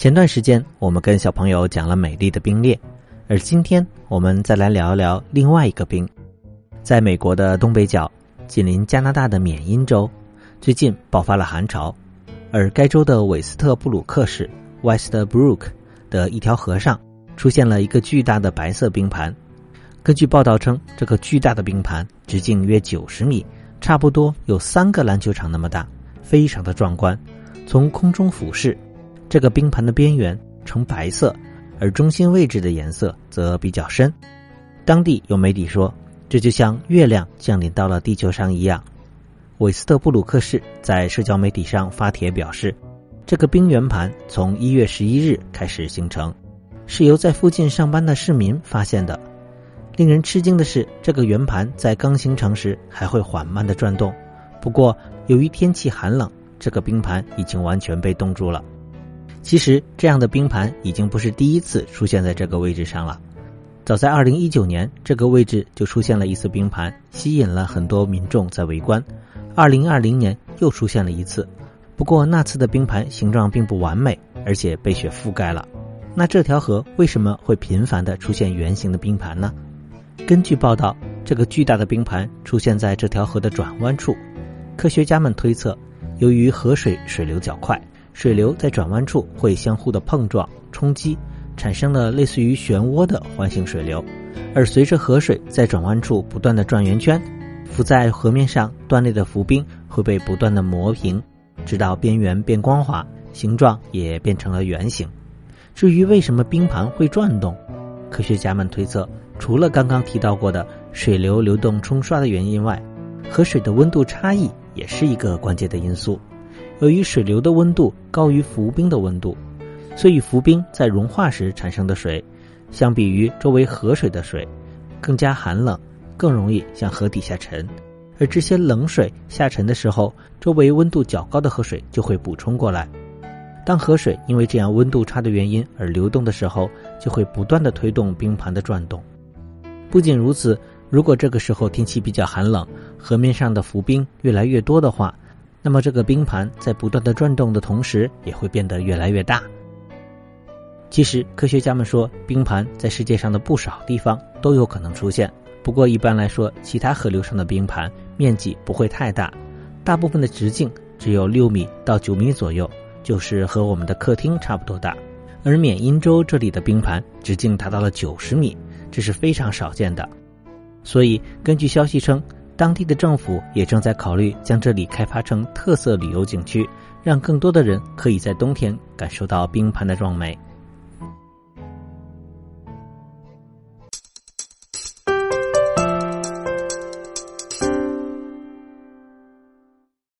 前段时间我们跟小朋友讲了美丽的冰裂，而今天我们再来聊一聊另外一个冰。在美国的东北角，紧邻加拿大的缅因州，最近爆发了寒潮，而该州的韦斯特布鲁克市 （Westbrook） 的一条河上出现了一个巨大的白色冰盘。根据报道称，这个巨大的冰盘直径约九十米，差不多有三个篮球场那么大，非常的壮观。从空中俯视。这个冰盘的边缘呈白色，而中心位置的颜色则比较深。当地有媒体说，这就像月亮降临到了地球上一样。韦斯特布鲁克市在社交媒体上发帖表示，这个冰圆盘从一月十一日开始形成，是由在附近上班的市民发现的。令人吃惊的是，这个圆盘在刚形成时还会缓慢的转动，不过由于天气寒冷，这个冰盘已经完全被冻住了。其实，这样的冰盘已经不是第一次出现在这个位置上了。早在2019年，这个位置就出现了一次冰盘，吸引了很多民众在围观。2020年又出现了一次，不过那次的冰盘形状并不完美，而且被雪覆盖了。那这条河为什么会频繁地出现圆形的冰盘呢？根据报道，这个巨大的冰盘出现在这条河的转弯处。科学家们推测，由于河水水流较快。水流在转弯处会相互的碰撞、冲击，产生了类似于漩涡的环形水流。而随着河水在转弯处不断的转圆圈，浮在河面上断裂的浮冰会被不断的磨平，直到边缘变光滑，形状也变成了圆形。至于为什么冰盘会转动，科学家们推测，除了刚刚提到过的水流流动冲刷的原因外，河水的温度差异也是一个关键的因素。由于水流的温度高于浮冰的温度，所以浮冰在融化时产生的水，相比于周围河水的水，更加寒冷，更容易向河底下沉。而这些冷水下沉的时候，周围温度较高的河水就会补充过来。当河水因为这样温度差的原因而流动的时候，就会不断的推动冰盘的转动。不仅如此，如果这个时候天气比较寒冷，河面上的浮冰越来越多的话，那么，这个冰盘在不断的转动的同时，也会变得越来越大。其实，科学家们说，冰盘在世界上的不少地方都有可能出现。不过，一般来说，其他河流上的冰盘面积不会太大，大部分的直径只有六米到九米左右，就是和我们的客厅差不多大。而缅因州这里的冰盘直径达到了九十米，这是非常少见的。所以，根据消息称。当地的政府也正在考虑将这里开发成特色旅游景区，让更多的人可以在冬天感受到冰盘的壮美。